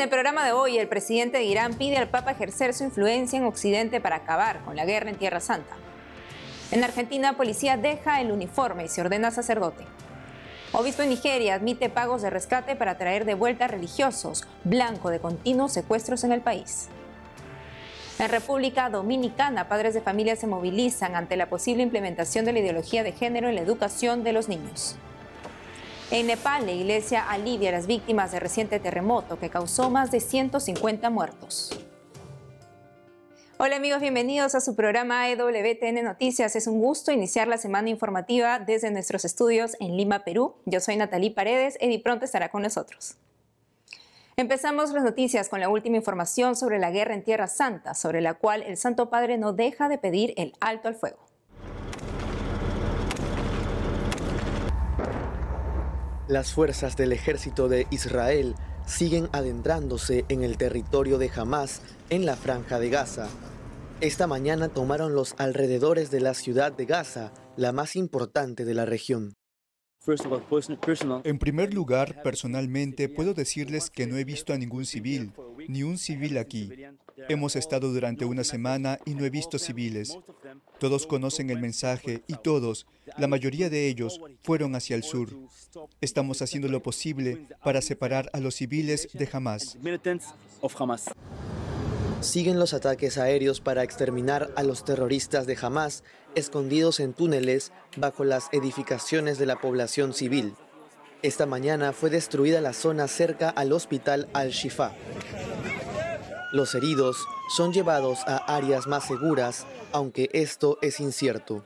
En el programa de hoy, el presidente de Irán pide al Papa ejercer su influencia en Occidente para acabar con la guerra en Tierra Santa. En Argentina, policía deja el uniforme y se ordena sacerdote. Obispo en Nigeria admite pagos de rescate para traer de vuelta religiosos, blanco de continuos secuestros en el país. En República Dominicana, padres de familia se movilizan ante la posible implementación de la ideología de género en la educación de los niños. En Nepal, la iglesia alivia a las víctimas del reciente terremoto que causó más de 150 muertos. Hola amigos, bienvenidos a su programa EWTN Noticias. Es un gusto iniciar la semana informativa desde nuestros estudios en Lima, Perú. Yo soy Natalie Paredes, Edi pronto estará con nosotros. Empezamos las noticias con la última información sobre la guerra en Tierra Santa, sobre la cual el Santo Padre no deja de pedir el alto al fuego. Las fuerzas del ejército de Israel siguen adentrándose en el territorio de Hamas en la franja de Gaza. Esta mañana tomaron los alrededores de la ciudad de Gaza, la más importante de la región. En primer lugar, personalmente, puedo decirles que no he visto a ningún civil, ni un civil aquí. Hemos estado durante una semana y no he visto civiles. Todos conocen el mensaje y todos, la mayoría de ellos, fueron hacia el sur. Estamos haciendo lo posible para separar a los civiles de Hamas. Siguen los ataques aéreos para exterminar a los terroristas de Hamas escondidos en túneles bajo las edificaciones de la población civil. Esta mañana fue destruida la zona cerca al hospital Al-Shifa. Los heridos son llevados a áreas más seguras, aunque esto es incierto.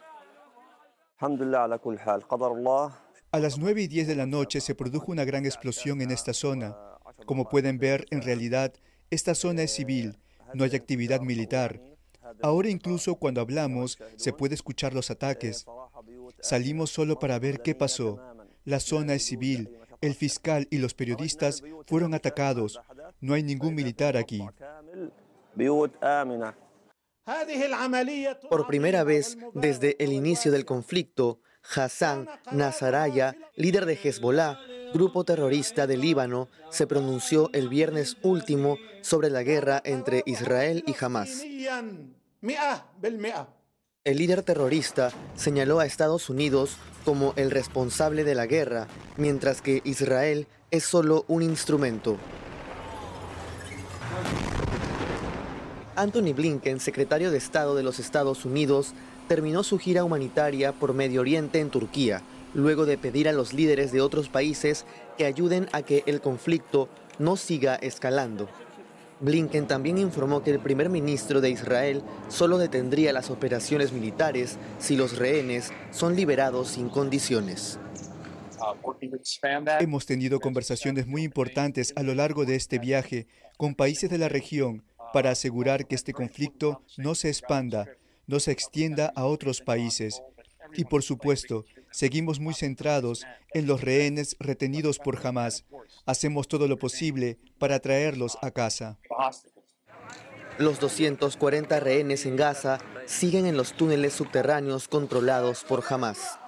A las 9 y 10 de la noche se produjo una gran explosión en esta zona. Como pueden ver, en realidad, esta zona es civil no hay actividad militar. Ahora incluso cuando hablamos se puede escuchar los ataques. Salimos solo para ver qué pasó. La zona es civil. El fiscal y los periodistas fueron atacados. No hay ningún militar aquí. Por primera vez desde el inicio del conflicto, Hassan Nasrallah, líder de Hezbollah, grupo terrorista de Líbano se pronunció el viernes último sobre la guerra entre Israel y Hamas. El líder terrorista señaló a Estados Unidos como el responsable de la guerra, mientras que Israel es solo un instrumento. Anthony Blinken, secretario de Estado de los Estados Unidos, terminó su gira humanitaria por Medio Oriente en Turquía, luego de pedir a los líderes de otros países que ayuden a que el conflicto no siga escalando. Blinken también informó que el primer ministro de Israel solo detendría las operaciones militares si los rehenes son liberados sin condiciones. Hemos tenido conversaciones muy importantes a lo largo de este viaje con países de la región para asegurar que este conflicto no se expanda, no se extienda a otros países. Y por supuesto, Seguimos muy centrados en los rehenes retenidos por Hamas. Hacemos todo lo posible para traerlos a casa. Los 240 rehenes en Gaza siguen en los túneles subterráneos controlados por Hamas.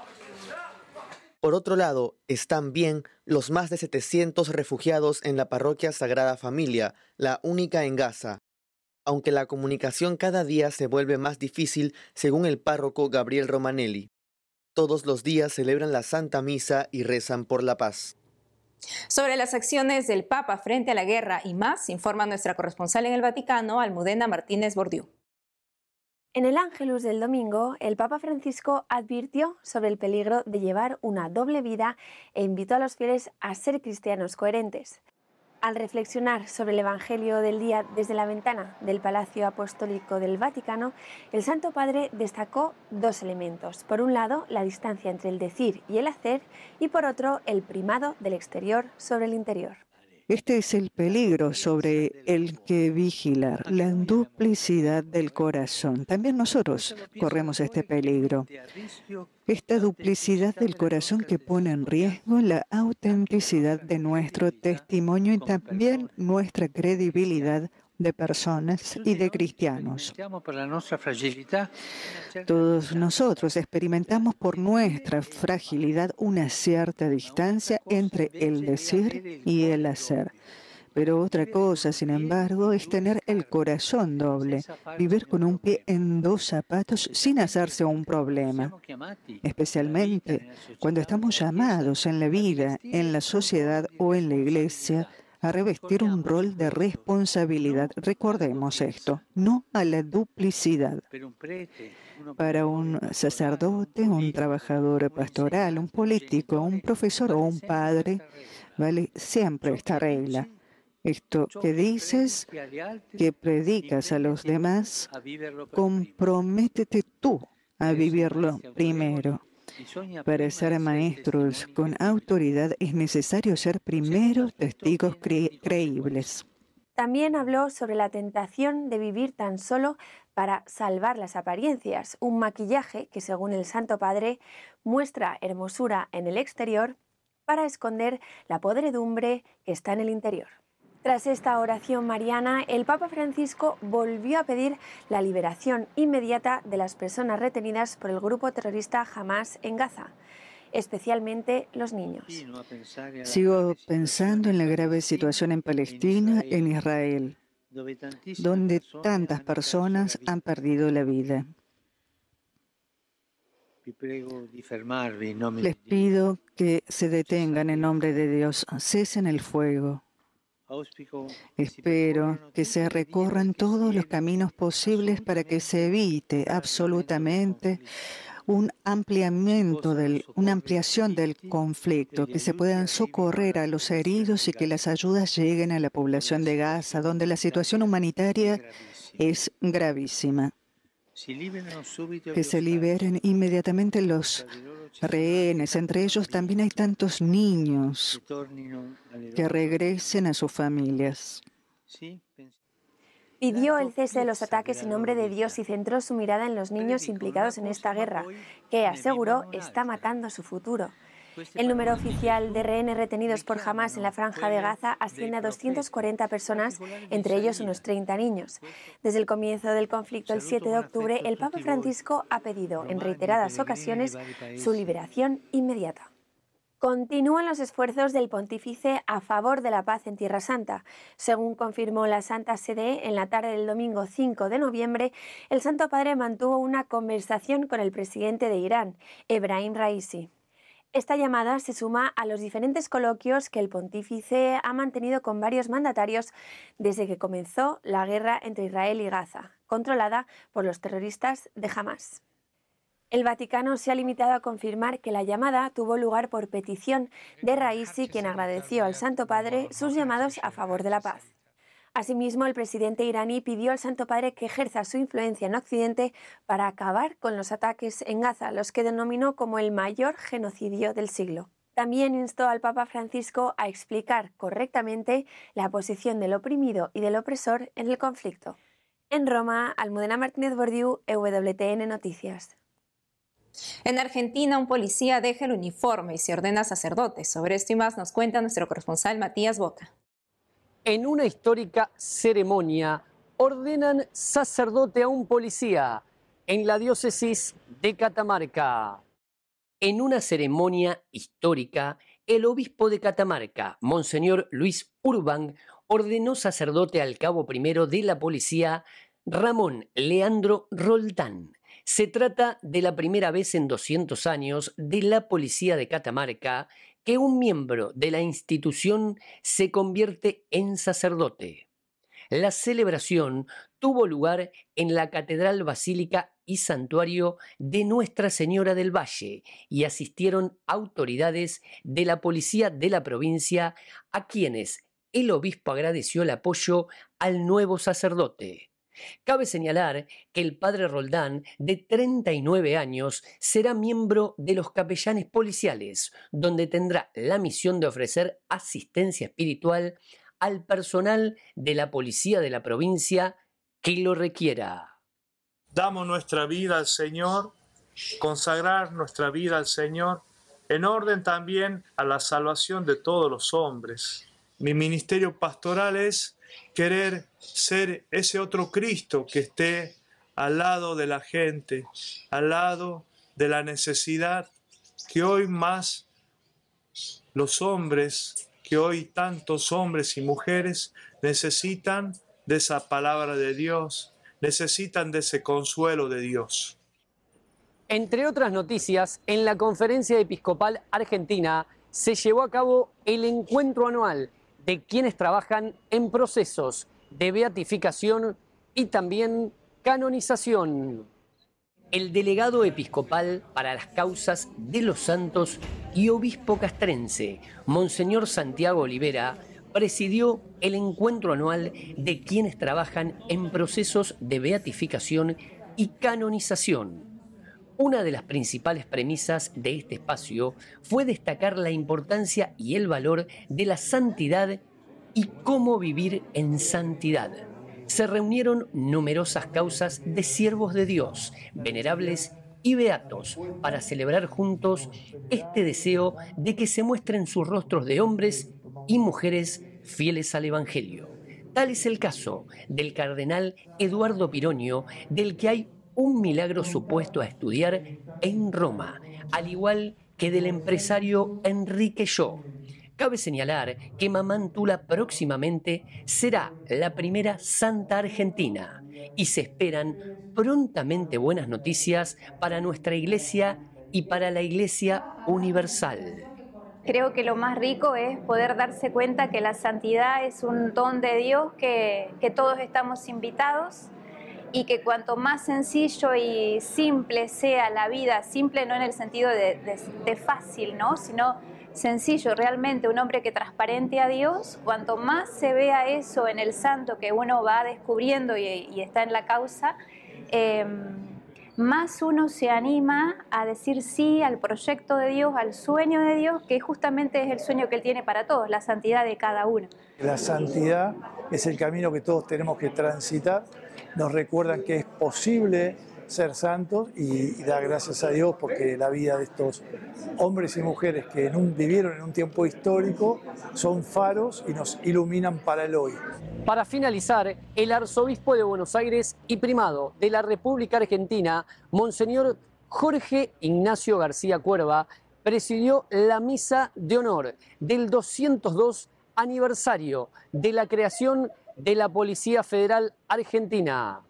Por otro lado, están bien los más de 700 refugiados en la parroquia Sagrada Familia, la única en Gaza. Aunque la comunicación cada día se vuelve más difícil, según el párroco Gabriel Romanelli. Todos los días celebran la Santa Misa y rezan por la paz. Sobre las acciones del Papa frente a la guerra y más, informa nuestra corresponsal en el Vaticano, Almudena Martínez Bordiú. En el Ángelus del domingo, el Papa Francisco advirtió sobre el peligro de llevar una doble vida e invitó a los fieles a ser cristianos coherentes. Al reflexionar sobre el Evangelio del día desde la ventana del Palacio Apostólico del Vaticano, el Santo Padre destacó dos elementos. Por un lado, la distancia entre el decir y el hacer y por otro, el primado del exterior sobre el interior. Este es el peligro sobre el que vigilar, la duplicidad del corazón. También nosotros corremos este peligro. Esta duplicidad del corazón que pone en riesgo la autenticidad de nuestro testimonio y también nuestra credibilidad de personas y de cristianos. Todos nosotros experimentamos por nuestra fragilidad una cierta distancia entre el decir y el hacer. Pero otra cosa, sin embargo, es tener el corazón doble, vivir con un pie en dos zapatos sin hacerse un problema, especialmente cuando estamos llamados en la vida, en la sociedad o en la iglesia a revestir un rol de responsabilidad. Recordemos esto, no a la duplicidad. Para un sacerdote, un trabajador pastoral, un político, un profesor o un padre, vale siempre esta regla. Esto que dices, que predicas a los demás, comprométete tú a vivirlo primero. Para ser maestros con autoridad es necesario ser primeros testigos creíbles. También habló sobre la tentación de vivir tan solo para salvar las apariencias, un maquillaje que según el Santo Padre muestra hermosura en el exterior para esconder la podredumbre que está en el interior. Tras esta oración mariana, el Papa Francisco volvió a pedir la liberación inmediata de las personas retenidas por el grupo terrorista Hamas en Gaza, especialmente los niños. Sigo pensando en la grave situación en Palestina, en Israel, donde tantas personas han perdido la vida. Les pido que se detengan en nombre de Dios, cesen el fuego Espero que se recorran todos los caminos posibles para que se evite absolutamente un ampliamiento del, una ampliación del conflicto, que se puedan socorrer a los heridos y que las ayudas lleguen a la población de Gaza, donde la situación humanitaria es gravísima. Que se liberen inmediatamente los rehenes. Entre ellos también hay tantos niños que regresen a sus familias. Pidió el cese de los ataques en nombre de Dios y centró su mirada en los niños implicados en esta guerra, que aseguró está matando su futuro. El número oficial de rehenes retenidos por Hamas en la franja de Gaza asciende a 240 personas, entre ellos unos 30 niños. Desde el comienzo del conflicto el 7 de octubre, el Papa Francisco ha pedido en reiteradas ocasiones su liberación inmediata. Continúan los esfuerzos del pontífice a favor de la paz en Tierra Santa. Según confirmó la Santa Sede en la tarde del domingo 5 de noviembre, el Santo Padre mantuvo una conversación con el presidente de Irán, Ebrahim Raisi. Esta llamada se suma a los diferentes coloquios que el pontífice ha mantenido con varios mandatarios desde que comenzó la guerra entre Israel y Gaza, controlada por los terroristas de Hamas. El Vaticano se ha limitado a confirmar que la llamada tuvo lugar por petición de Raisi, quien agradeció al Santo Padre sus llamados a favor de la paz. Asimismo, el presidente iraní pidió al Santo Padre que ejerza su influencia en Occidente para acabar con los ataques en Gaza, los que denominó como el mayor genocidio del siglo. También instó al Papa Francisco a explicar correctamente la posición del oprimido y del opresor en el conflicto. En Roma, Almudena Martínez Bordiú, EWTN Noticias. En Argentina, un policía deja el uniforme y se ordena sacerdote. Sobre esto y más nos cuenta nuestro corresponsal Matías Boca en una histórica ceremonia ordenan sacerdote a un policía en la diócesis de Catamarca. En una ceremonia histórica, el obispo de Catamarca, Monseñor Luis Urban, ordenó sacerdote al cabo primero de la policía, Ramón Leandro Roldán. Se trata de la primera vez en 200 años de la policía de Catamarca que un miembro de la institución se convierte en sacerdote. La celebración tuvo lugar en la Catedral Basílica y Santuario de Nuestra Señora del Valle y asistieron autoridades de la policía de la provincia a quienes el obispo agradeció el apoyo al nuevo sacerdote. Cabe señalar que el padre Roldán, de 39 años, será miembro de los capellanes policiales, donde tendrá la misión de ofrecer asistencia espiritual al personal de la policía de la provincia que lo requiera. Damos nuestra vida al Señor, consagrar nuestra vida al Señor, en orden también a la salvación de todos los hombres. Mi ministerio pastoral es querer ser ese otro Cristo que esté al lado de la gente, al lado de la necesidad que hoy más los hombres que hoy tantos hombres y mujeres necesitan de esa palabra de Dios, necesitan de ese consuelo de Dios. Entre otras noticias, en la Conferencia Episcopal Argentina se llevó a cabo el encuentro anual de quienes trabajan en procesos de beatificación y también canonización. El delegado episcopal para las causas de los santos y obispo castrense, Monseñor Santiago Olivera, presidió el encuentro anual de quienes trabajan en procesos de beatificación y canonización. Una de las principales premisas de este espacio fue destacar la importancia y el valor de la santidad y cómo vivir en santidad. Se reunieron numerosas causas de siervos de Dios, venerables y beatos, para celebrar juntos este deseo de que se muestren sus rostros de hombres y mujeres fieles al Evangelio. Tal es el caso del cardenal Eduardo Pironio, del que hay un milagro supuesto a estudiar en Roma, al igual que del empresario Enrique Yo. Cabe señalar que Mamantula próximamente será la primera santa argentina y se esperan prontamente buenas noticias para nuestra iglesia y para la iglesia universal. Creo que lo más rico es poder darse cuenta que la santidad es un don de Dios que todos estamos invitados y que cuanto más sencillo y simple sea la vida, simple no en el sentido de, fácil, ¿no? sino sencillo, realmente un hombre que transparente a Dios, cuanto más se vea eso en el santo que uno va descubriendo y, está en la causa, eh, más uno se anima a decir sí al proyecto de Dios, al sueño de Dios, que justamente es el sueño que Él tiene para todos, la santidad de cada uno. La santidad es el camino que todos tenemos que transitar. Nos recuerdan que es posible ser santos y, dar gracias a Dios porque la vida de estos hombres y mujeres que vivieron en un tiempo histórico son faros y nos iluminan para el hoy. Para finalizar, el arzobispo de Buenos Aires y primado de la República Argentina, Monseñor Jorge Ignacio García Cuerva, presidió la misa de honor del 202 aniversario de la creación de la Policía Federal Argentina.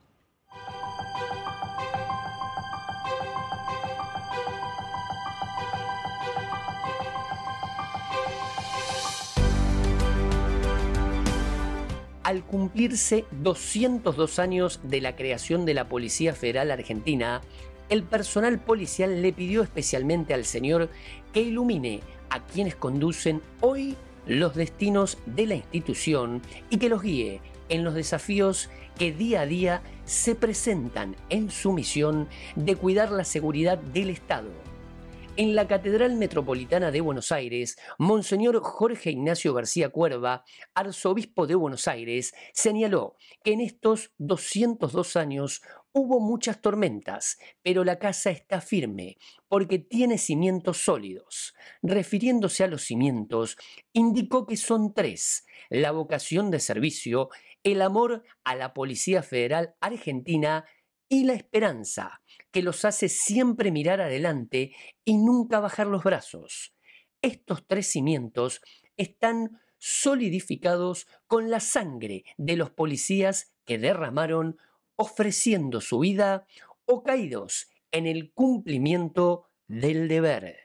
al cumplirse 202 años de la creación de la Policía Federal Argentina, el personal policial le pidió especialmente al Señor que ilumine a quienes conducen hoy los destinos de la institución y que los guíe en los desafíos que día a día se presentan en su misión de cuidar la seguridad del Estado. En la Catedral Metropolitana de Buenos Aires, Monseñor Jorge Ignacio García Cuerva, arzobispo de Buenos Aires, señaló que en estos 202 años hubo muchas tormentas, pero la casa está firme porque tiene cimientos sólidos. Refiriéndose a los cimientos, indicó que son tres, la vocación de servicio, el amor a la Policía Federal Argentina y la esperanza, que los hace siempre mirar adelante y nunca bajar los brazos. Estos tres cimientos están solidificados con la sangre de los policías que derramaron ofreciendo su vida o caídos en el cumplimiento del deber.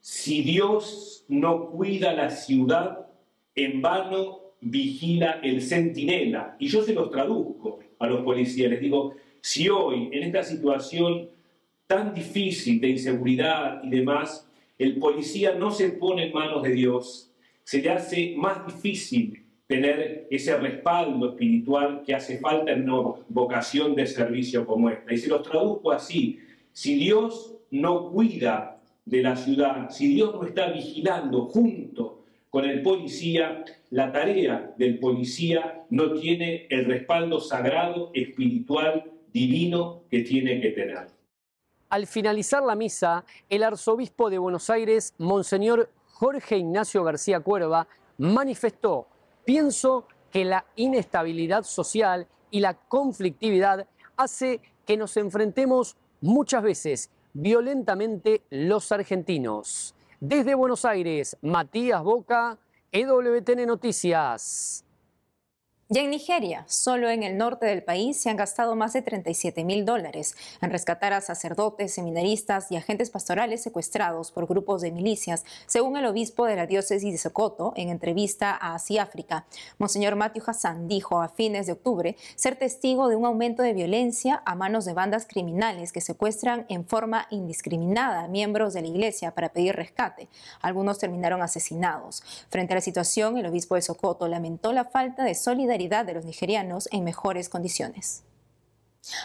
Si Dios no cuida la ciudad, en vano vigila el centinela. Y yo se los traduzco a los policías, les digo, si hoy, en esta situación tan difícil de inseguridad y demás, el policía no se pone en manos de Dios, se le hace más difícil tener ese respaldo espiritual que hace falta en una vocación de servicio como esta. Y se los traduzco así, si Dios no cuida de la ciudad, si Dios no está vigilando junto con el policía, la tarea del policía no tiene el respaldo sagrado, espiritual divino que tiene que tener. Al finalizar la misa, el arzobispo de Buenos Aires, Monseñor Jorge Ignacio García Cuerva, manifestó, pienso que la inestabilidad social y la conflictividad hace que nos enfrentemos muchas veces violentamente los argentinos. Desde Buenos Aires, Matías Boca, EWTN Noticias. Y en Nigeria, solo en el norte del país se han gastado más de 37 mil dólares en rescatar a sacerdotes, seminaristas y agentes pastorales secuestrados por grupos de milicias, según el obispo de la diócesis de Sokoto en entrevista a Asia África. Monseñor Matthew Hassan dijo a fines de octubre ser testigo de un aumento de violencia a manos de bandas criminales que secuestran en forma indiscriminada a miembros de la iglesia para pedir rescate. Algunos terminaron asesinados. Frente a la situación, el obispo de Sokoto lamentó la falta de solidaridad de los nigerianos en mejores condiciones.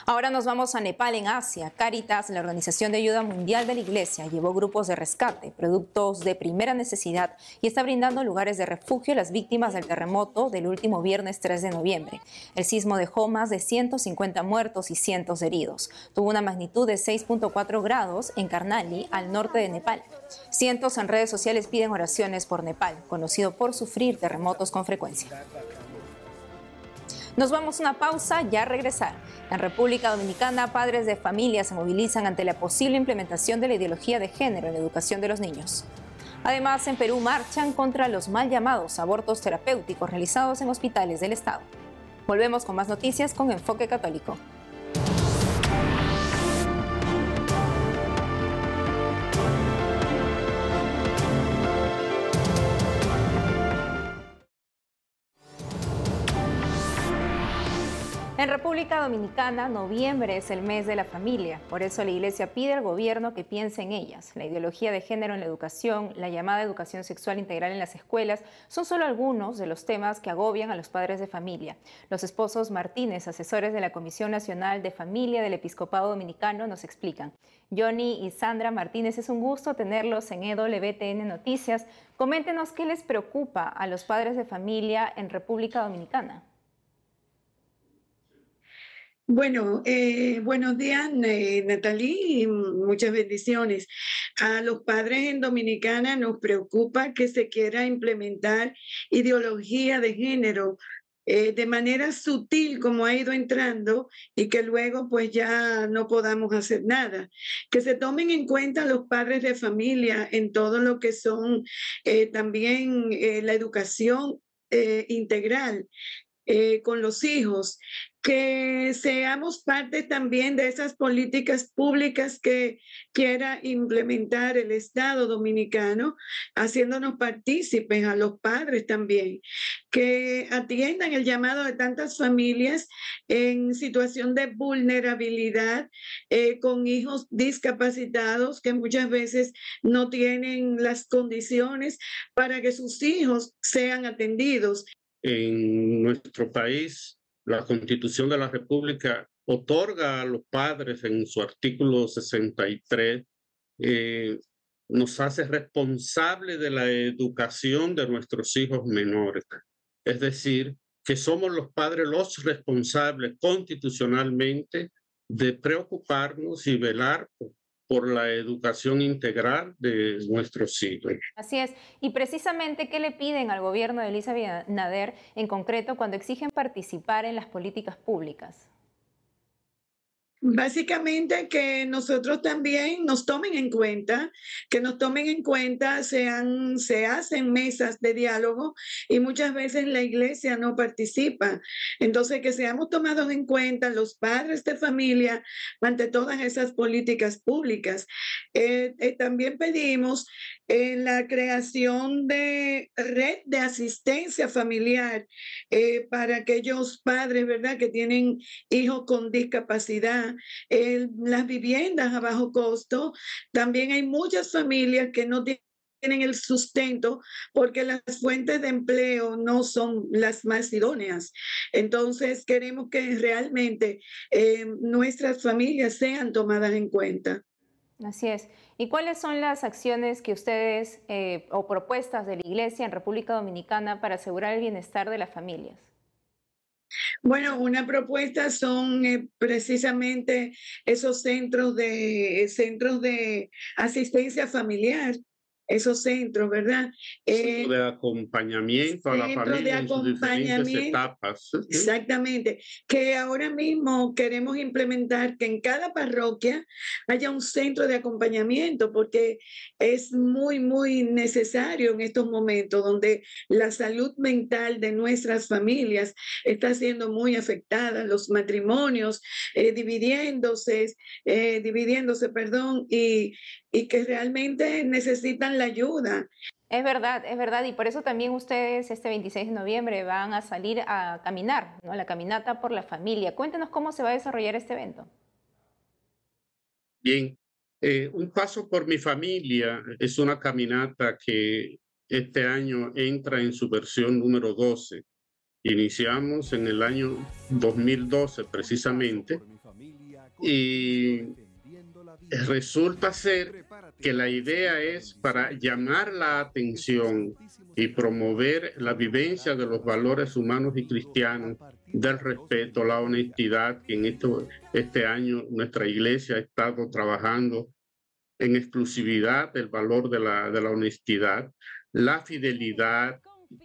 Ahora nos vamos a Nepal, en Asia. Caritas, la Organización de Ayuda Mundial de la Iglesia, llevó grupos de rescate, productos de primera necesidad y está brindando lugares de refugio a las víctimas del terremoto del último viernes 3 de noviembre. El sismo dejó más de 150 muertos y cientos heridos. Tuvo una magnitud de 6.4 grados en Karnali, al norte de Nepal. Cientos en redes sociales piden oraciones por Nepal, conocido por sufrir terremotos con frecuencia. Nos vamos a una pausa, ya regresar. En República Dominicana, padres de familia se movilizan ante la posible implementación de la ideología de género en la educación de los niños. Además, en Perú marchan contra los mal llamados abortos terapéuticos realizados en hospitales del Estado. Volvemos con más noticias con Enfoque Católico. República Dominicana, noviembre es el mes de la familia. Por eso la Iglesia pide al gobierno que piense en ellas. La ideología de género en la educación, la llamada educación sexual integral en las escuelas, son solo algunos de los temas que agobian a los padres de familia. Los esposos Martínez, asesores de la Comisión Nacional de Familia del Episcopado Dominicano, nos explican. Johnny y Sandra Martínez, es un gusto tenerlos en EWTN Noticias. Coméntenos qué les preocupa a los padres de familia en República Dominicana. Bueno, eh, buenos días, Natalie, y muchas bendiciones. A los padres en Dominicana nos preocupa que se quiera implementar ideología de género eh, de manera sutil como ha ido entrando y que luego pues ya no podamos hacer nada. Que se tomen en cuenta los padres de familia en todo lo que son eh, también la educación integral eh, con los hijos, que seamos parte también de esas políticas públicas que quiera implementar el Estado dominicano, haciéndonos partícipes a los padres también, que atiendan el llamado de tantas familias en situación de vulnerabilidad, eh, con hijos discapacitados que muchas veces no tienen las condiciones para que sus hijos sean atendidos. En nuestro país, la Constitución de la República otorga a los padres en su artículo 63, eh, nos hace responsable de la educación de nuestros hijos menores. Es decir, que somos los padres los responsables constitucionalmente de preocuparnos y velar por por la educación integral de nuestros hijos. Así es. Y precisamente, ¿qué le piden al gobierno de Elisa Nader en concreto cuando exigen participar en las políticas públicas? Básicamente que nosotros también nos tomen en cuenta, que nos tomen en cuenta, sean, se hacen mesas de diálogo y muchas veces la iglesia no participa. Entonces, que seamos tomados en cuenta los padres de familia ante todas esas políticas públicas. Eh, eh, también pedimos en la creación de red de asistencia familiar eh, para aquellos padres, ¿verdad?, que tienen hijos con discapacidad, las viviendas a bajo costo. También hay muchas familias que no tienen el sustento porque las fuentes de empleo no son las más idóneas. Entonces, queremos que realmente eh, nuestras familias sean tomadas en cuenta. Así es. ¿Y cuáles son las acciones que ustedes eh, o propuestas de la Iglesia en República Dominicana para asegurar el bienestar de las familias? Bueno, una propuesta son eh, precisamente esos centros de centros de asistencia familiar esos centros, ¿verdad? Eh, de acompañamiento a la familia en sus diferentes etapas. Exactamente, que ahora mismo queremos implementar que en cada parroquia haya un centro de acompañamiento, porque es muy, muy necesario en estos momentos donde la salud mental de nuestras familias está siendo muy afectada, los matrimonios eh, dividiéndose, eh, dividiéndose, perdón, y, y que realmente necesitan la ayuda. Es verdad, es verdad, y por eso también ustedes este 26 de noviembre van a salir a caminar, ¿no? La caminata por la familia. Cuéntenos cómo se va a desarrollar este evento. Bien, eh, un paso por mi familia es una caminata que este año entra en su versión número 12. Iniciamos en el año 2012 precisamente y resulta ser que la idea es para llamar la atención y promover la vivencia de los valores humanos y cristianos, del respeto, la honestidad, que en esto, este año nuestra iglesia ha estado trabajando en exclusividad del valor de la, de la honestidad, la fidelidad,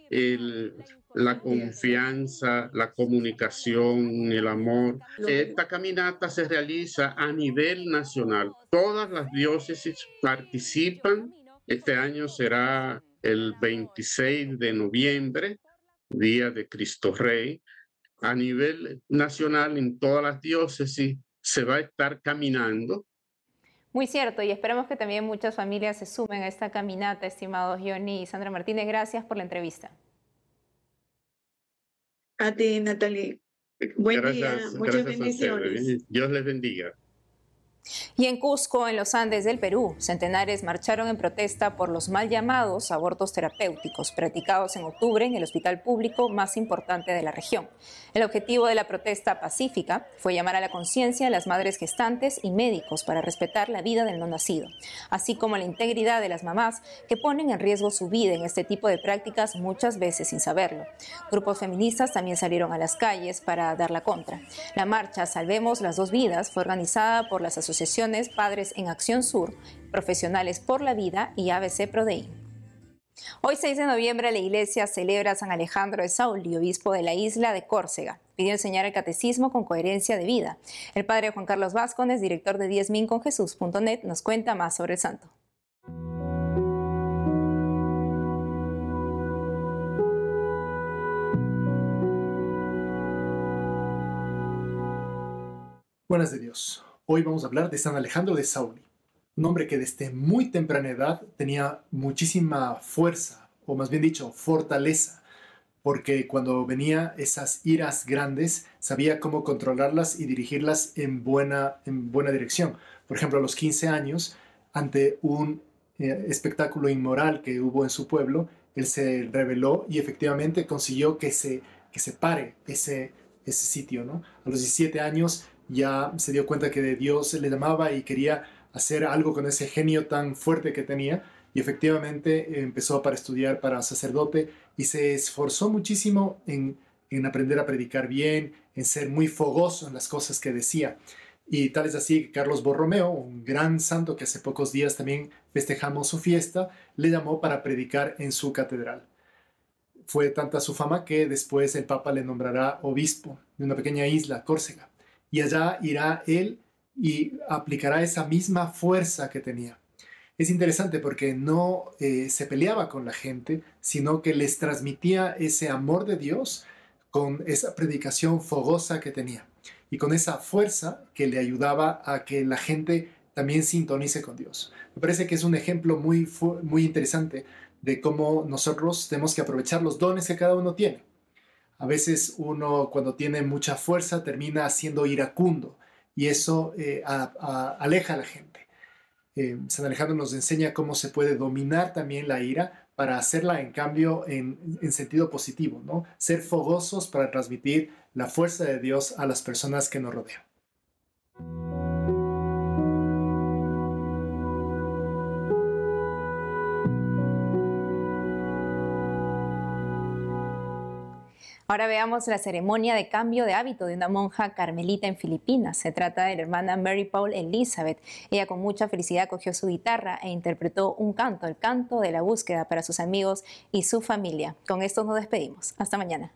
el, la confianza, la comunicación, el amor. Esta caminata se realiza a nivel nacional. Todas las diócesis participan. Este año será el 26 de noviembre, Día de Cristo Rey. A nivel nacional, en todas las diócesis, se va a estar caminando muy cierto, y esperamos que también muchas familias se sumen a esta caminata, estimados Johnny y Sandra Martínez. Gracias por la entrevista. A ti, Natalie. Buen día, muchas bendiciones. Dios les bendiga. Y en Cusco, en los Andes del Perú, centenares marcharon en protesta por los mal llamados abortos terapéuticos practicados en octubre en el hospital público más importante de la región. El objetivo de la protesta pacífica fue llamar a la conciencia a las madres gestantes y médicos para respetar la vida del no nacido, así como la integridad de las mamás que ponen en riesgo su vida en este tipo de prácticas muchas veces sin saberlo. Grupos feministas también salieron a las calles para dar la contra. La marcha Salvemos las dos vidas fue organizada por las asociaciones asociaciones Padres en Acción Sur, Profesionales por la Vida y ABC Prodei. Hoy 6 de noviembre la iglesia celebra a San Alejandro de Sauli, obispo de la isla de Córcega. Pidió enseñar el catecismo con coherencia de vida. El padre Juan Carlos Vázquez, director de diezminconjesús.net, nos cuenta más sobre el santo. Buenas de Dios. Hoy vamos a hablar de San Alejandro de Sauli, un hombre que desde muy temprana edad tenía muchísima fuerza, o más bien dicho, fortaleza, porque cuando venía esas iras grandes sabía cómo controlarlas y dirigirlas en buena, en buena dirección. Por ejemplo, a los 15 años, ante un eh, espectáculo inmoral que hubo en su pueblo, él se rebeló y efectivamente consiguió que se, que se pare ese, ese sitio. ¿no? A los 17 años ya se dio cuenta que de Dios le llamaba y quería hacer algo con ese genio tan fuerte que tenía y efectivamente empezó para estudiar para sacerdote y se esforzó muchísimo en, en aprender a predicar bien, en ser muy fogoso en las cosas que decía. Y tal es así que Carlos Borromeo, un gran santo que hace pocos días también festejamos su fiesta, le llamó para predicar en su catedral. Fue tanta su fama que después el Papa le nombrará obispo de una pequeña isla, Córcega y allá irá él y aplicará esa misma fuerza que tenía. Es interesante porque no eh, se peleaba con la gente, sino que les transmitía ese amor de Dios con esa predicación fogosa que tenía y con esa fuerza que le ayudaba a que la gente también sintonice con Dios. Me parece que es un ejemplo muy, muy interesante de cómo nosotros tenemos que aprovechar los dones que cada uno tiene. A veces uno cuando tiene mucha fuerza termina siendo iracundo y eso eh, aleja a la gente. Eh, San Alejandro nos enseña cómo se puede dominar también la ira para hacerla en cambio en, en, sentido positivo, ¿no? Ser fogosos para transmitir la fuerza de Dios a las personas que nos rodean. Ahora veamos la ceremonia de cambio de hábito de una monja carmelita en Filipinas. Se trata de la hermana Mary Paul Elizabeth. Ella con mucha felicidad cogió su guitarra e interpretó un canto, el canto de la búsqueda para sus amigos y su familia. Con esto nos despedimos. Hasta mañana.